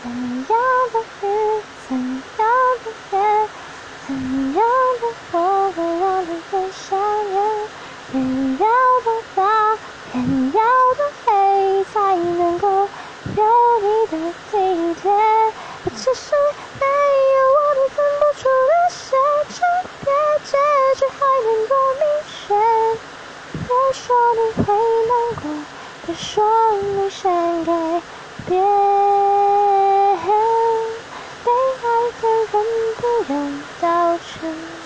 怎样的雨，怎样的夜，怎样的我会让你更想念？天要多大，天要多黑，才能够有你的体贴？其实没有我，你分不出那些差别，结局还能多明显。别说你会难过，别说你想改。早晨？